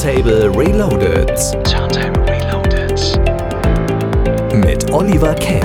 Turntable Reloaded. Turntable Reloaded. Mit Oliver Kelch.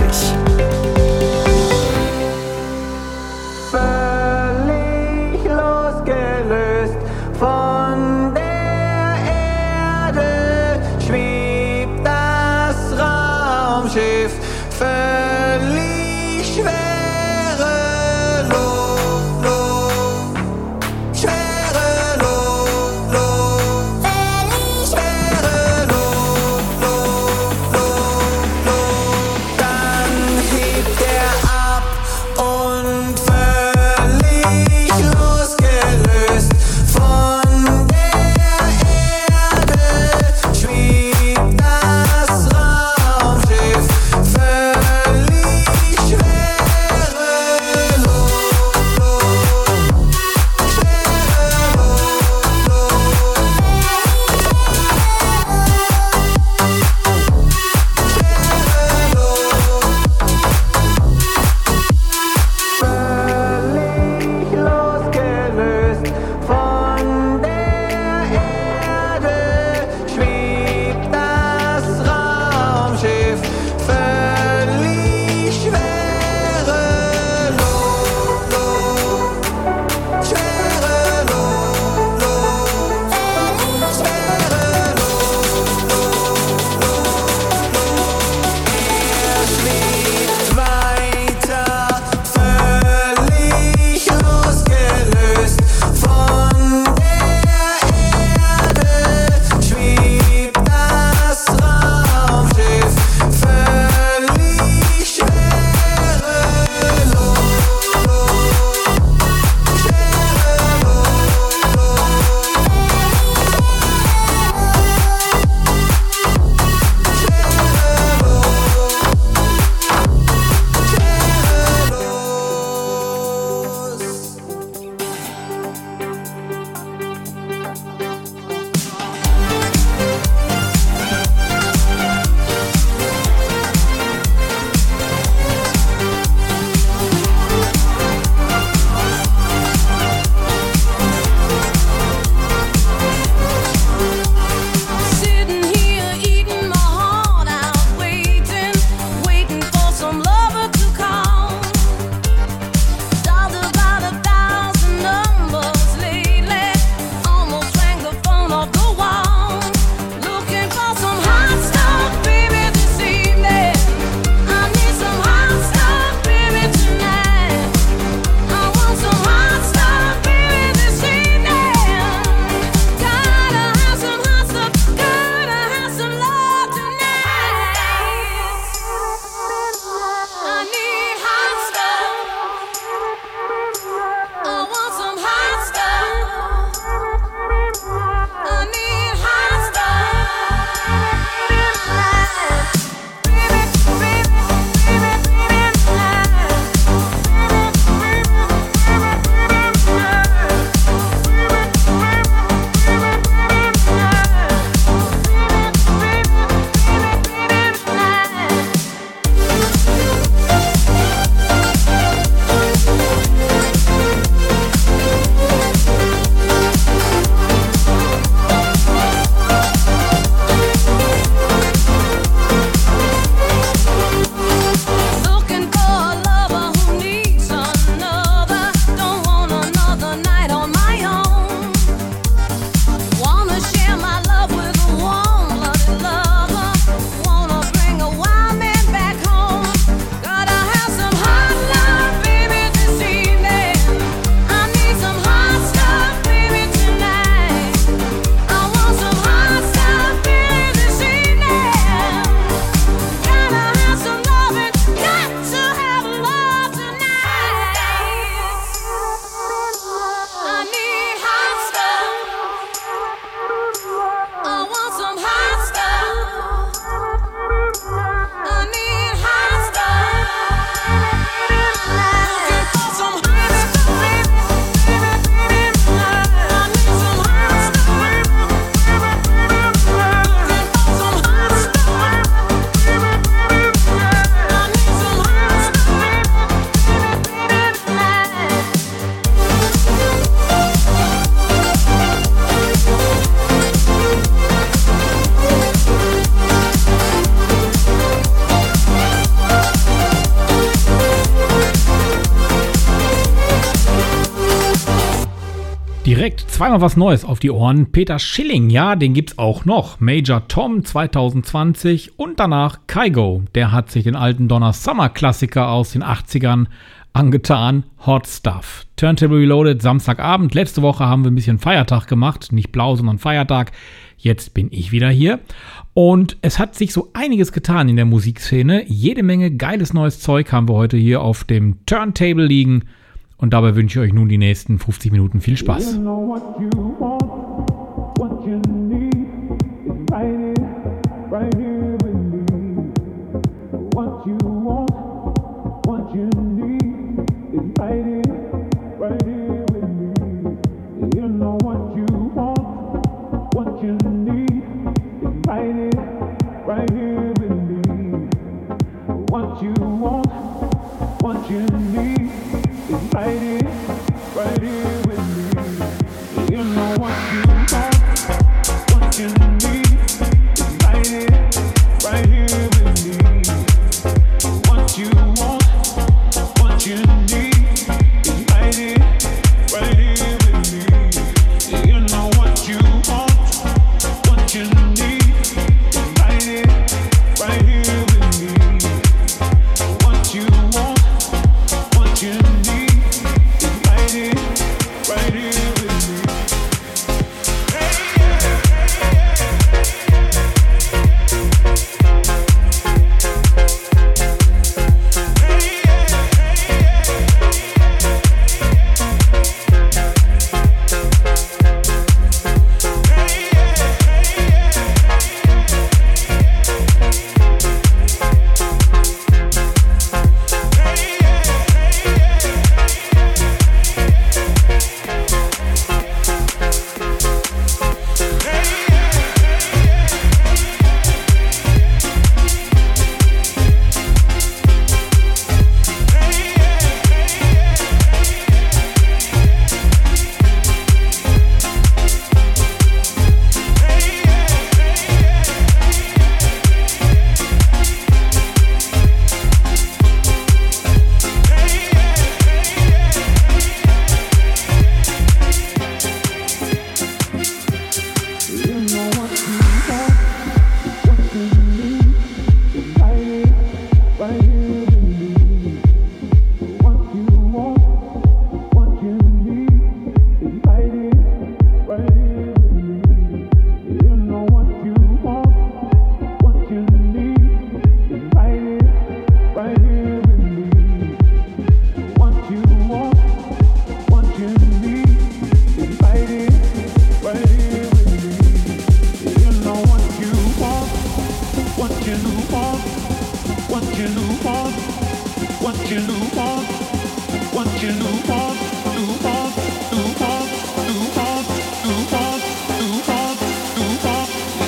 Zweimal was Neues auf die Ohren. Peter Schilling, ja, den gibt's auch noch. Major Tom 2020 und danach Kygo. Der hat sich den alten Donner Summer Klassiker aus den 80ern angetan. Hot Stuff. Turntable Reloaded Samstagabend. Letzte Woche haben wir ein bisschen Feiertag gemacht. Nicht blau, sondern Feiertag. Jetzt bin ich wieder hier. Und es hat sich so einiges getan in der Musikszene. Jede Menge geiles neues Zeug haben wir heute hier auf dem Turntable liegen. Und dabei wünsche ich euch nun die nächsten 50 Minuten viel Spaß. What you need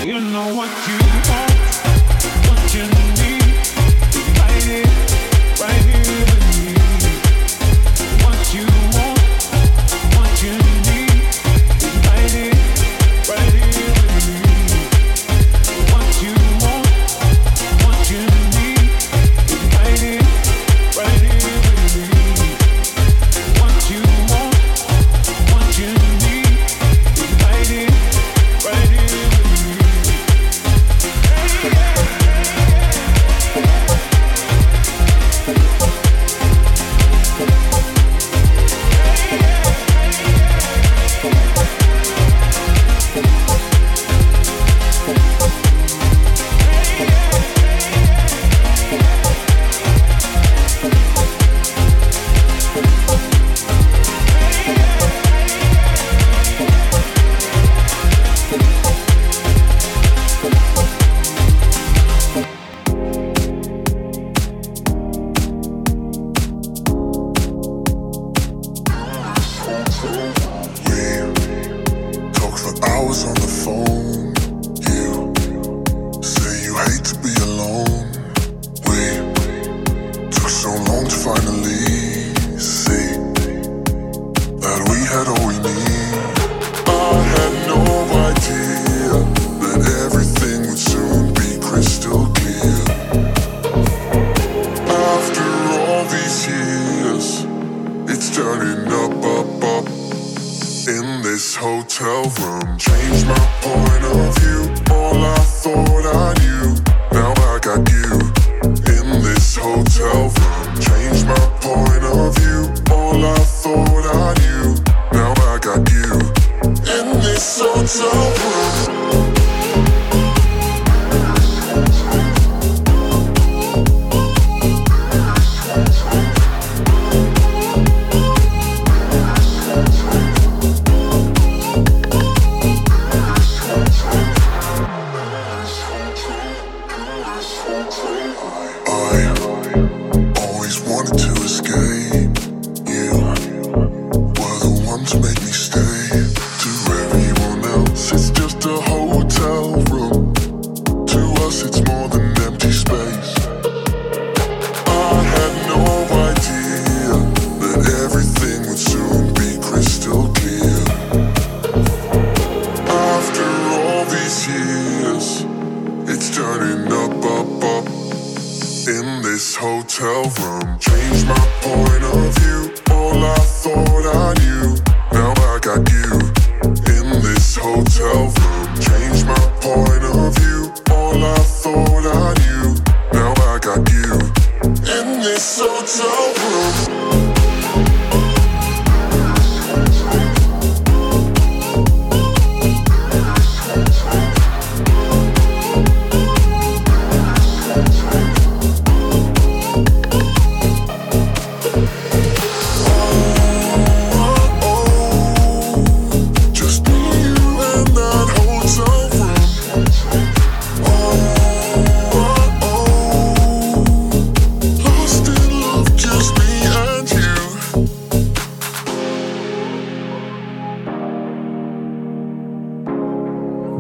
You know what you want,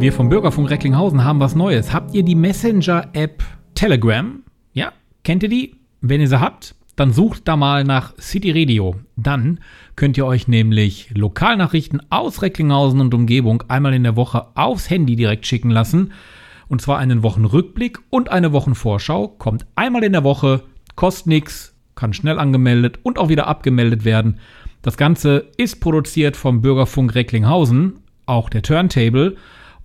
Wir vom Bürgerfunk Recklinghausen haben was Neues. Habt ihr die Messenger-App Telegram? Ja, kennt ihr die? Wenn ihr sie habt, dann sucht da mal nach City Radio. Dann könnt ihr euch nämlich Lokalnachrichten aus Recklinghausen und Umgebung einmal in der Woche aufs Handy direkt schicken lassen. Und zwar einen Wochenrückblick und eine Wochenvorschau. Kommt einmal in der Woche, kostet nichts, kann schnell angemeldet und auch wieder abgemeldet werden. Das Ganze ist produziert vom Bürgerfunk Recklinghausen, auch der Turntable.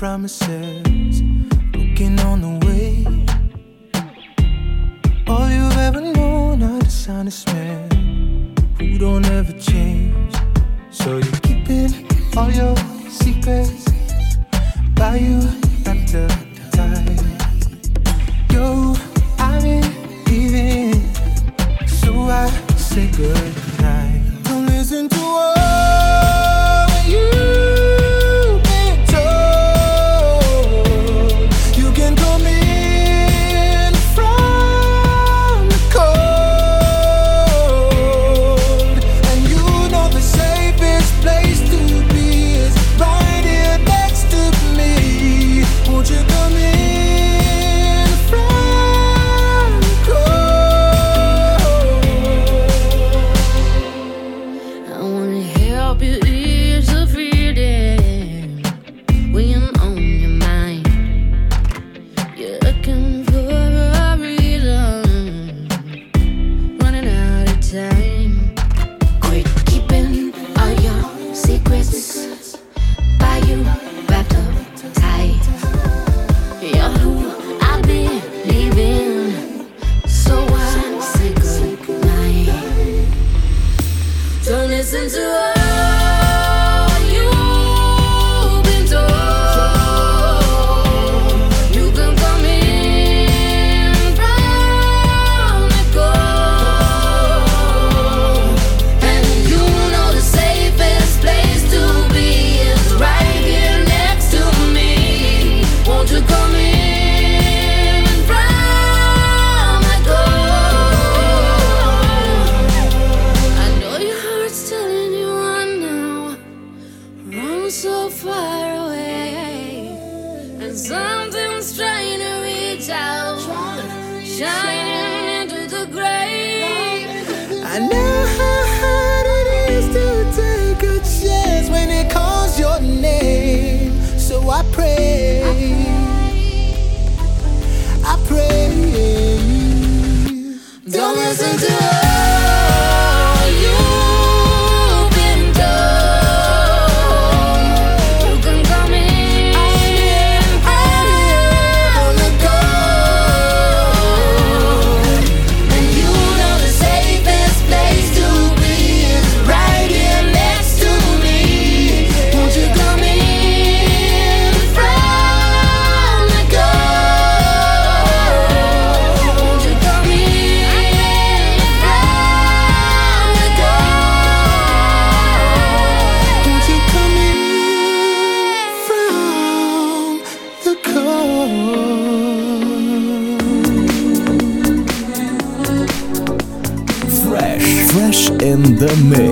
promises, broken on the way. All you've ever known are dishonest men who don't ever change. So you're keeping all your secrets by you Mix.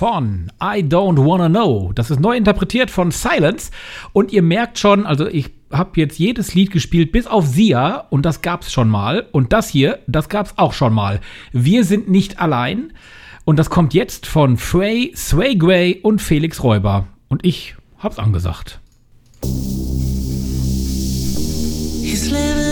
von I Don't Wanna Know. Das ist neu interpretiert von Silence. Und ihr merkt schon, also ich habe jetzt jedes Lied gespielt, bis auf Sia. Und das gab es schon mal. Und das hier, das gab es auch schon mal. Wir sind nicht allein. Und das kommt jetzt von Frey, Sway Gray und Felix Räuber. Und ich hab's angesagt. He's living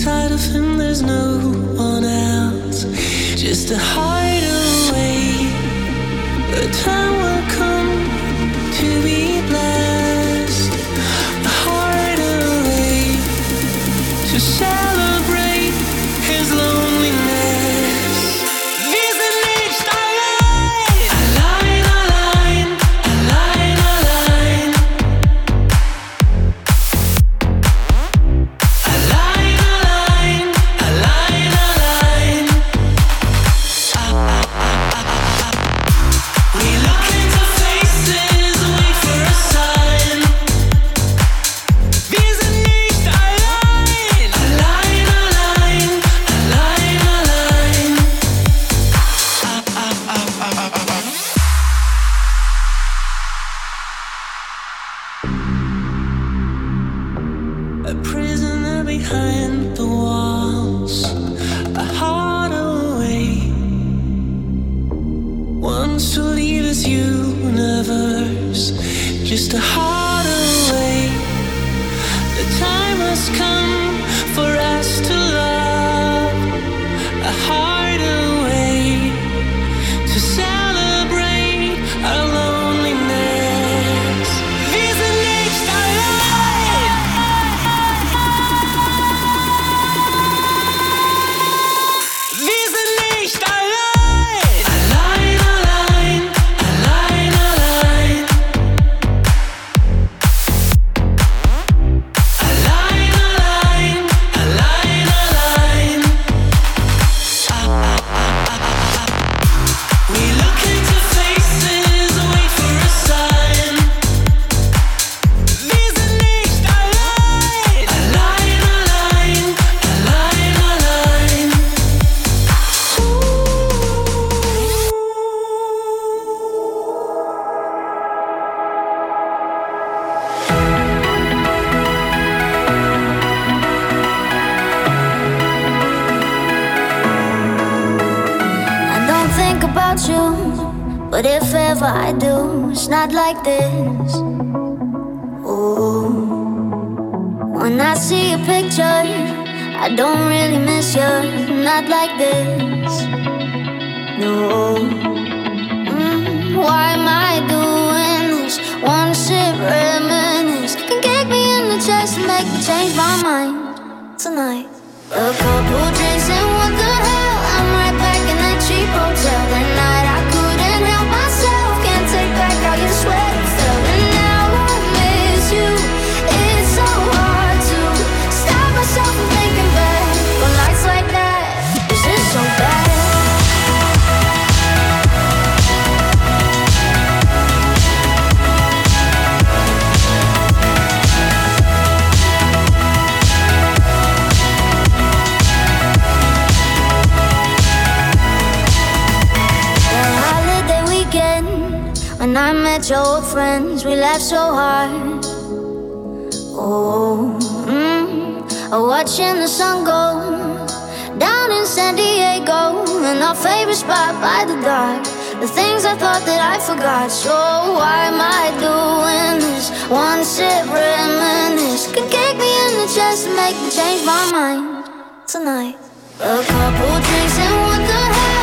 inside of him there's no one else just to hide away. the time will come to be blessed a hideaway to share but if ever I do, it's not like this. Oh, when I see your picture, I don't really miss you, not like this. No, Mm, why am I doing this? One sip reminisce can kick me in the chest and make me change my mind tonight. A couple drinks and what the hell? Old friends, we laughed so hard. Oh, mm, watching the sun go down in San Diego, in our favorite spot by the dock. The things I thought that I forgot. So why am I doing this? One sip reminisce can kick me in the chest and make me change my mind tonight. A couple drinks and what the hell?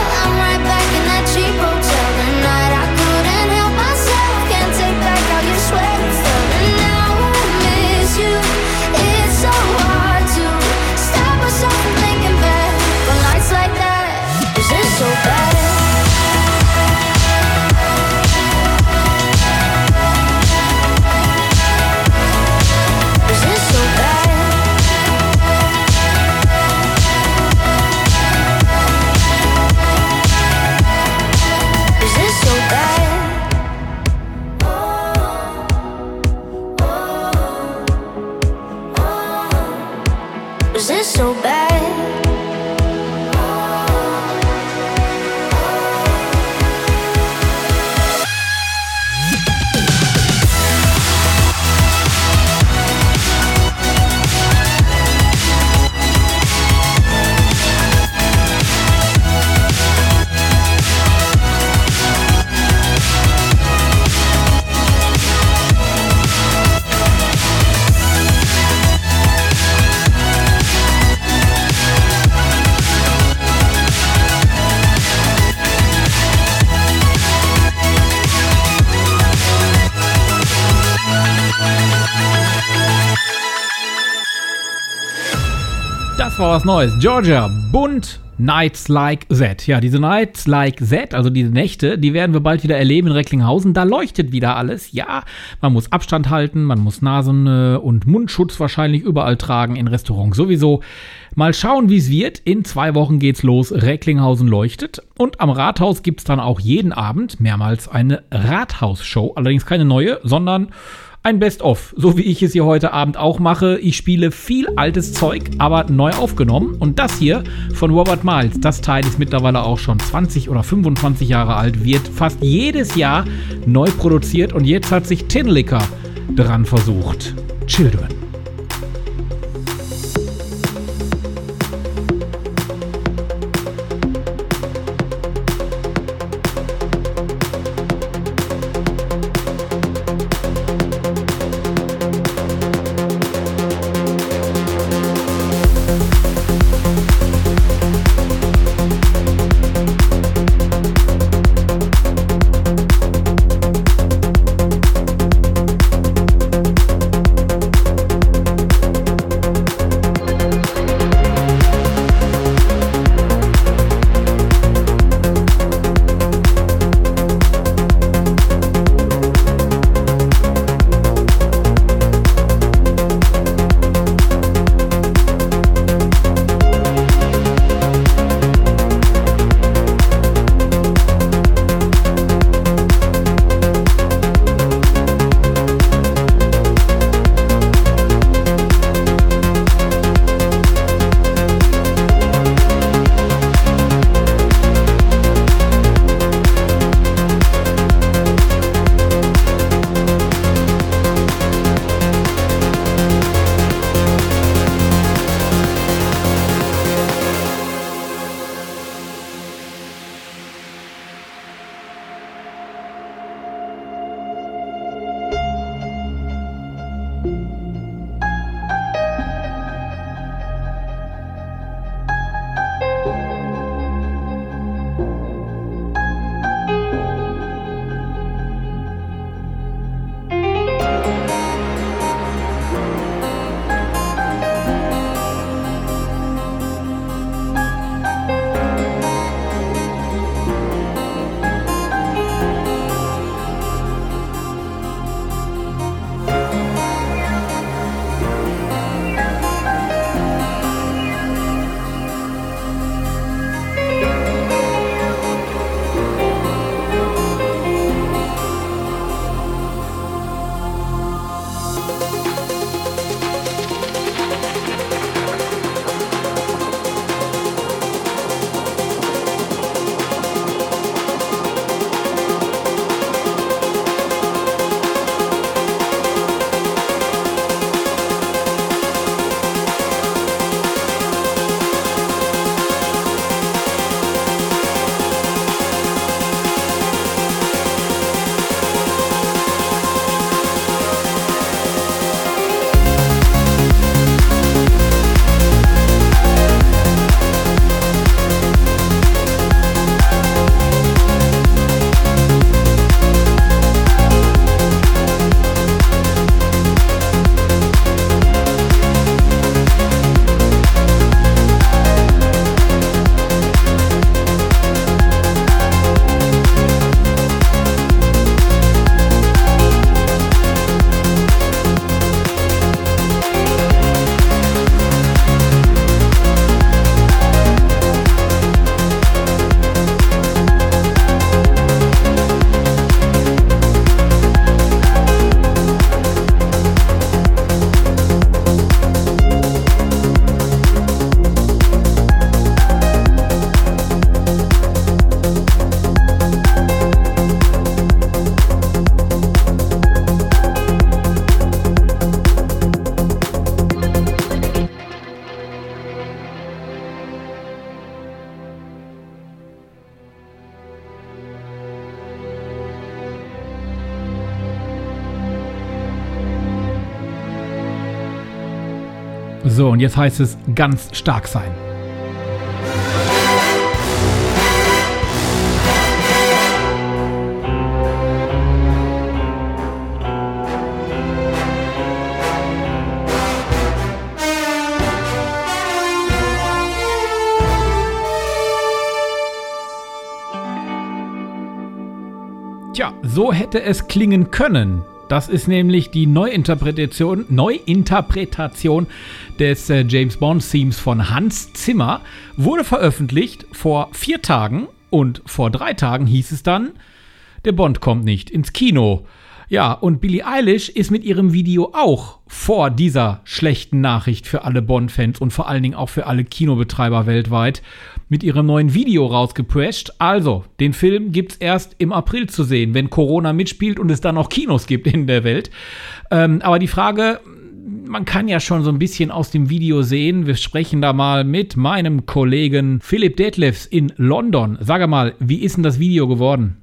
Neues. Georgia, bunt Nights Like That. Ja, diese Nights Like That, also diese Nächte, die werden wir bald wieder erleben in Recklinghausen. Da leuchtet wieder alles. Ja, man muss Abstand halten, man muss Nasen- äh, und Mundschutz wahrscheinlich überall tragen, in Restaurants sowieso. Mal schauen, wie es wird. In zwei Wochen geht's los. Recklinghausen leuchtet. Und am Rathaus gibt's dann auch jeden Abend mehrmals eine Rathausshow. Allerdings keine neue, sondern ein Best-of, so wie ich es hier heute Abend auch mache. Ich spiele viel altes Zeug, aber neu aufgenommen. Und das hier von Robert Miles, das Teil ist mittlerweile auch schon 20 oder 25 Jahre alt, wird fast jedes Jahr neu produziert und jetzt hat sich Tin Licker dran versucht. Children. Und jetzt heißt es ganz stark sein. Tja, so hätte es klingen können. Das ist nämlich die Neuinterpretation, Neuinterpretation des äh, James Bond Themes von Hans Zimmer. Wurde veröffentlicht vor vier Tagen und vor drei Tagen hieß es dann, der Bond kommt nicht ins Kino. Ja, und Billie Eilish ist mit ihrem Video auch vor dieser schlechten Nachricht für alle Bond-Fans und vor allen Dingen auch für alle Kinobetreiber weltweit mit ihrem neuen Video rausgeprescht. Also, den Film gibt's erst im April zu sehen, wenn Corona mitspielt und es dann auch Kinos gibt in der Welt. Ähm, aber die Frage, man kann ja schon so ein bisschen aus dem Video sehen. Wir sprechen da mal mit meinem Kollegen Philipp Detlefs in London. Sag mal, wie ist denn das Video geworden?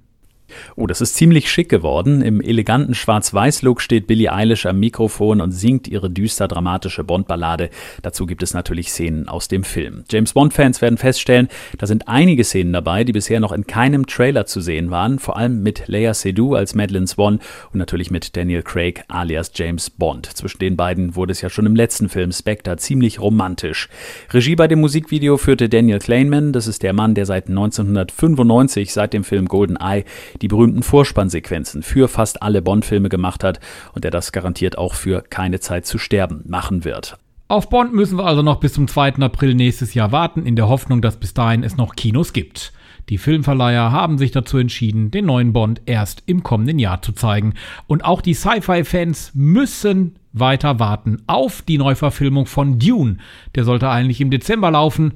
Oh, das ist ziemlich schick geworden. Im eleganten Schwarz-Weiß-Look steht Billie Eilish am Mikrofon und singt ihre düster dramatische Bond-Ballade. Dazu gibt es natürlich Szenen aus dem Film. James Bond-Fans werden feststellen, da sind einige Szenen dabei, die bisher noch in keinem Trailer zu sehen waren. Vor allem mit Leia Seydoux als Madeleine Swan und natürlich mit Daniel Craig alias James Bond. Zwischen den beiden wurde es ja schon im letzten Film Spectre ziemlich romantisch. Regie bei dem Musikvideo führte Daniel Kleinman. Das ist der Mann, der seit 1995, seit dem Film Golden Eye, die berühmten Vorspannsequenzen für fast alle Bond-Filme gemacht hat und der das garantiert auch für keine Zeit zu sterben machen wird. Auf Bond müssen wir also noch bis zum 2. April nächstes Jahr warten, in der Hoffnung, dass bis dahin es noch Kinos gibt. Die Filmverleiher haben sich dazu entschieden, den neuen Bond erst im kommenden Jahr zu zeigen. Und auch die Sci-Fi-Fans müssen weiter warten auf die Neuverfilmung von Dune. Der sollte eigentlich im Dezember laufen.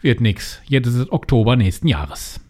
Wird nix. Jetzt ist es Oktober nächsten Jahres.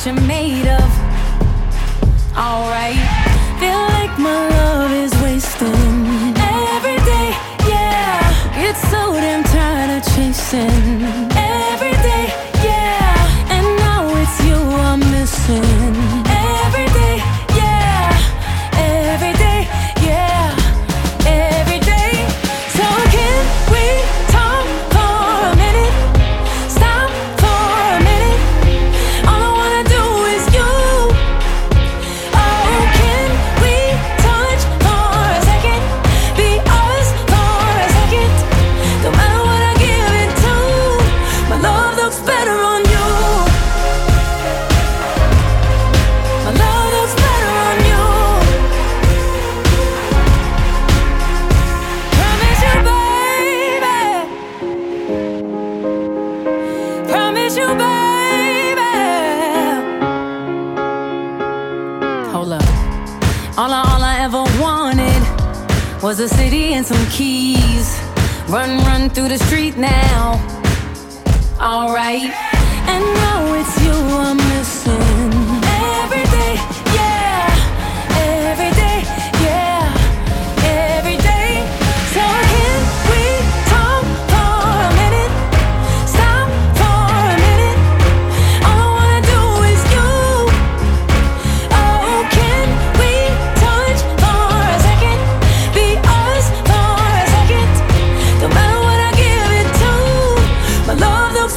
what you're made of. Alright, feel like my love is wasting every day. Yeah, it's so damn tired of chasing.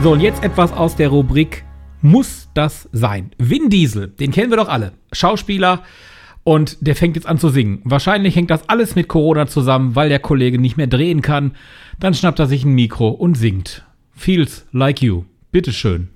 So, und jetzt etwas aus der Rubrik Muss das sein? Vin Diesel, den kennen wir doch alle. Schauspieler und der fängt jetzt an zu singen. Wahrscheinlich hängt das alles mit Corona zusammen, weil der Kollege nicht mehr drehen kann. Dann schnappt er sich ein Mikro und singt. Feels like you. Bitteschön.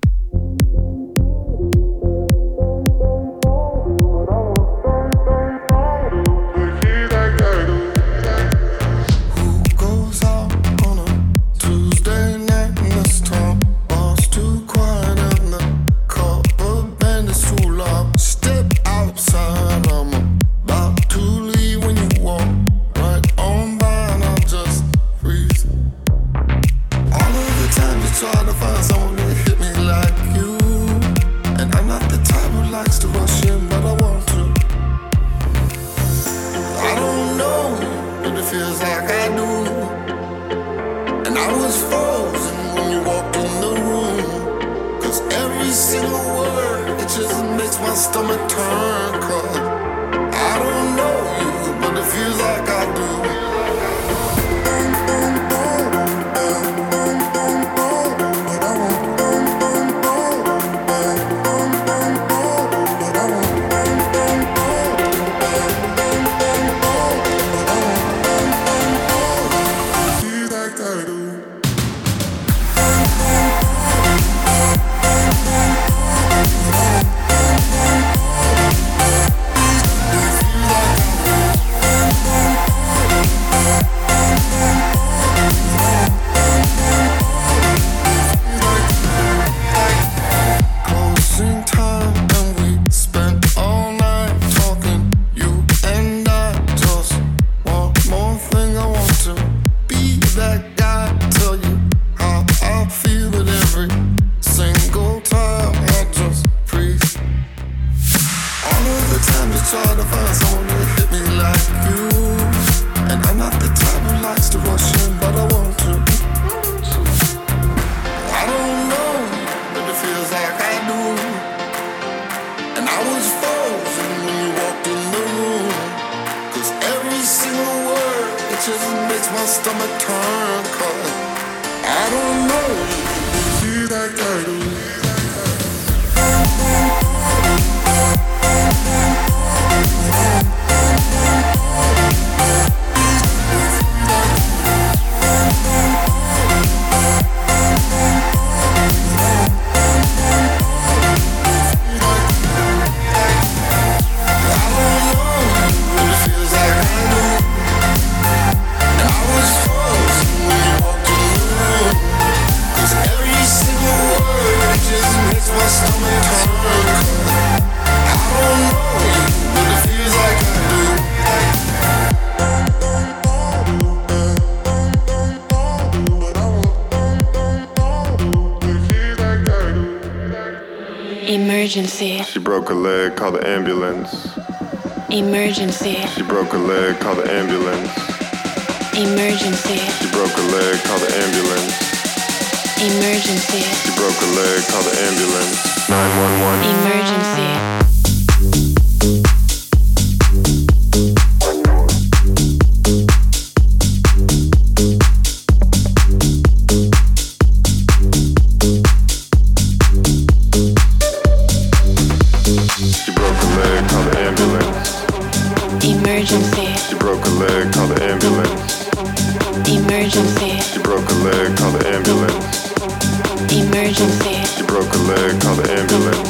Emergency, broke emergency, She broke her leg, call the ambulance. emergency, She broke her leg, call the ambulance.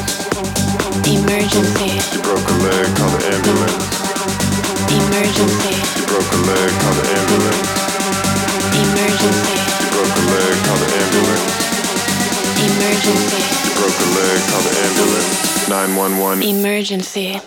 emergency, She broke her leg, call the ambulance. emergency, She broke her leg, call the ambulance. emergency, She broke her leg, call the ambulance. emergency, She broke her leg, call the ambulance. 911. emergency.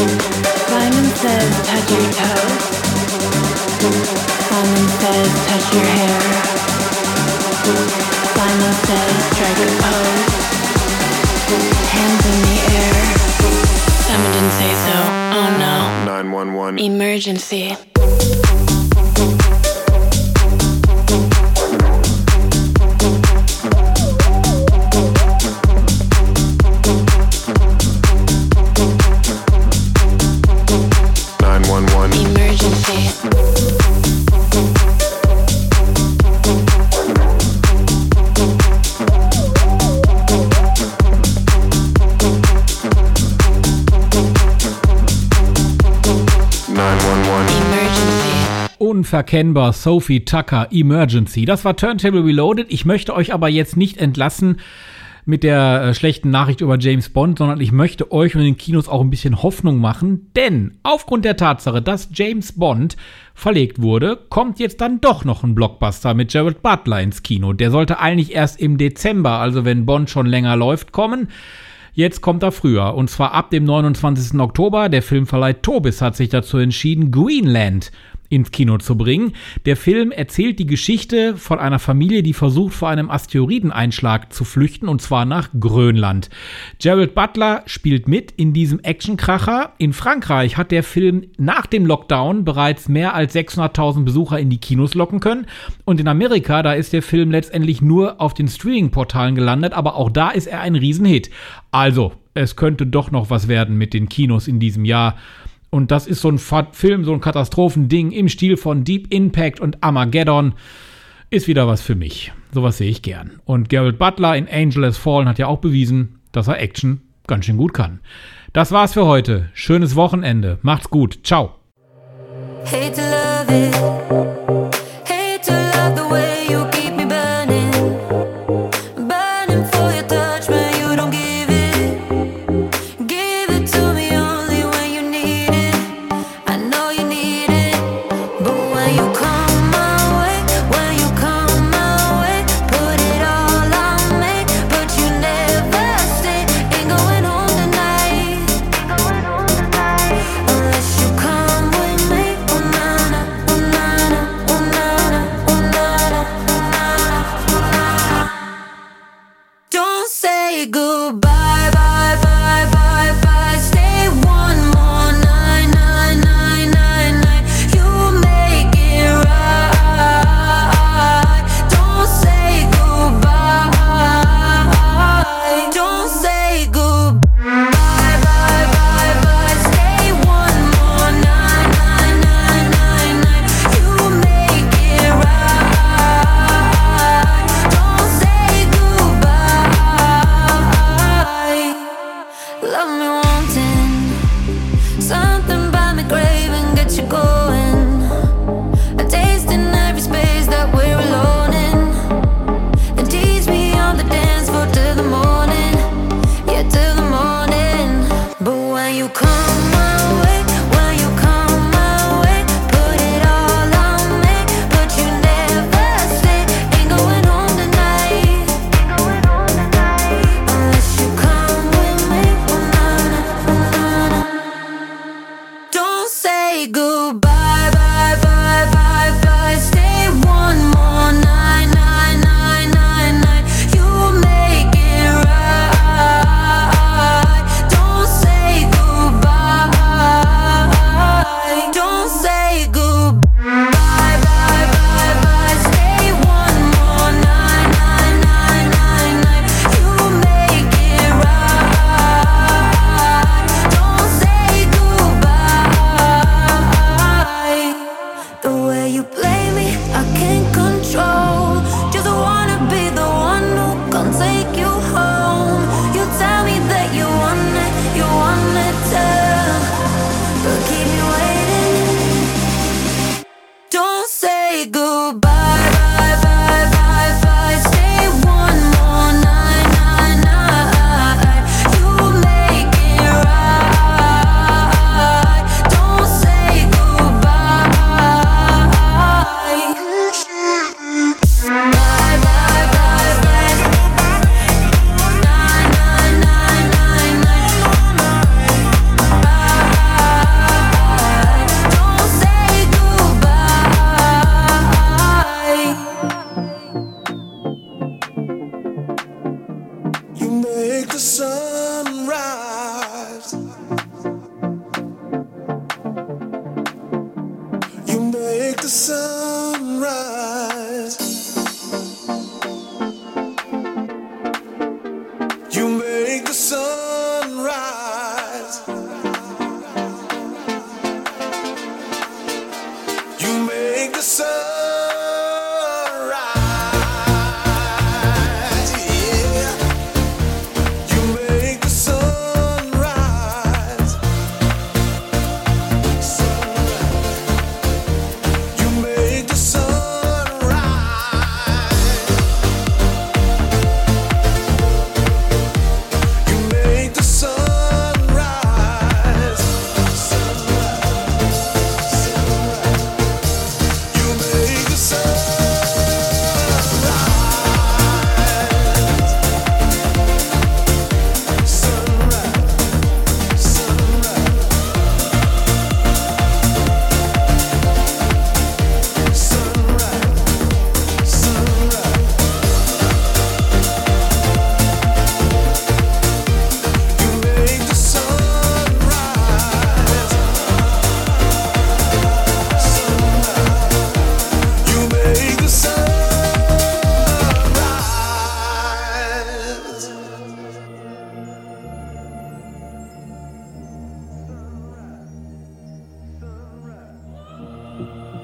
Simon says, touch your toes. Simon says, touch your hair. Simon says, strike a pose. Hands in the air. Simon didn't say so. Oh no. Nine one one. Emergency. Unverkennbar Sophie Tucker Emergency. Das war Turntable Reloaded. Ich möchte euch aber jetzt nicht entlassen mit der äh, schlechten Nachricht über James Bond, sondern ich möchte euch und den Kinos auch ein bisschen Hoffnung machen, denn aufgrund der Tatsache, dass James Bond verlegt wurde, kommt jetzt dann doch noch ein Blockbuster mit Jared Butler ins Kino. Der sollte eigentlich erst im Dezember, also wenn Bond schon länger läuft, kommen. Jetzt kommt er früher, und zwar ab dem 29. Oktober. Der Filmverleih Tobis hat sich dazu entschieden, Greenland ins Kino zu bringen. Der Film erzählt die Geschichte von einer Familie, die versucht, vor einem Asteroideneinschlag zu flüchten, und zwar nach Grönland. Gerald Butler spielt mit in diesem Actionkracher. In Frankreich hat der Film nach dem Lockdown bereits mehr als 600.000 Besucher in die Kinos locken können. Und in Amerika, da ist der Film letztendlich nur auf den Streaming-Portalen gelandet, aber auch da ist er ein Riesenhit. Also, es könnte doch noch was werden mit den Kinos in diesem Jahr. Und das ist so ein Film, so ein Katastrophending im Stil von Deep Impact und Armageddon. Ist wieder was für mich. Sowas sehe ich gern. Und Gerald Butler in Angel Has Fallen hat ja auch bewiesen, dass er Action ganz schön gut kann. Das war's für heute. Schönes Wochenende. Macht's gut. Ciao. Hate to love it. Bye.